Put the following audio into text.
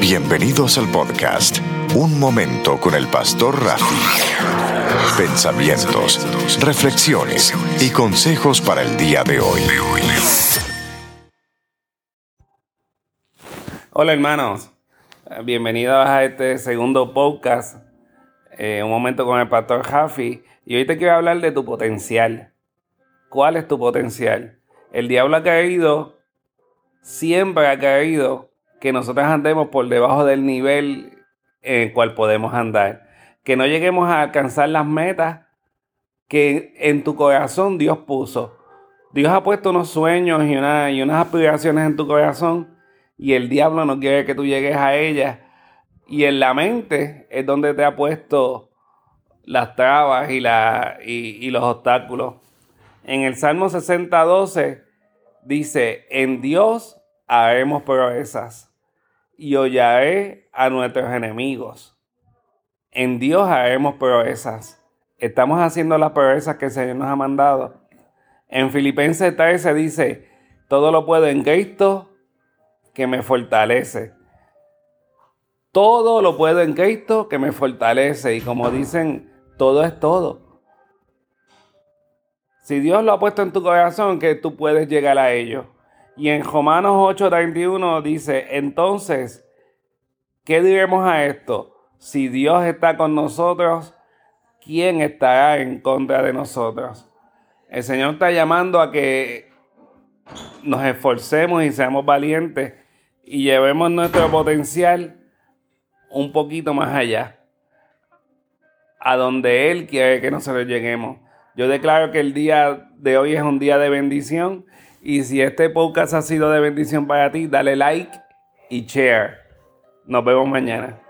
Bienvenidos al podcast Un Momento con el Pastor Rafi. Pensamientos, reflexiones y consejos para el día de hoy. Hola hermanos, bienvenidos a este segundo podcast, eh, Un Momento con el Pastor Rafi. Y hoy te quiero hablar de tu potencial. ¿Cuál es tu potencial? El diablo ha caído, siempre ha caído que nosotros andemos por debajo del nivel en el cual podemos andar. Que no lleguemos a alcanzar las metas que en tu corazón Dios puso. Dios ha puesto unos sueños y, y unas aspiraciones en tu corazón y el diablo no quiere que tú llegues a ellas. Y en la mente es donde te ha puesto las trabas y, la, y, los obstáculos. En el Salmo 60, 12 dice, en Dios haremos proezas y hollaré a nuestros enemigos. En Dios haremos proezas. Estamos haciendo las proezas que el Señor nos ha mandado. En Filipenses 13 dice, todo lo puedo en Cristo que me fortalece. Todo lo puedo en Cristo que me fortalece. Y como dicen, todo es todo. Si Dios lo ha puesto en tu corazón, que tú puedes llegar a ello. Y en Romanos 8:31 dice, entonces, ¿qué diremos a esto? Si Dios está con nosotros, ¿quién estará en contra de nosotros? El Señor está llamando a que nos esforcemos y seamos valientes y llevemos nuestro potencial un poquito más allá, a donde Él quiere que nosotros lleguemos. Yo declaro que el día de hoy es un día de bendición y si este podcast ha sido de bendición para ti, dale like y share. Nos vemos mañana.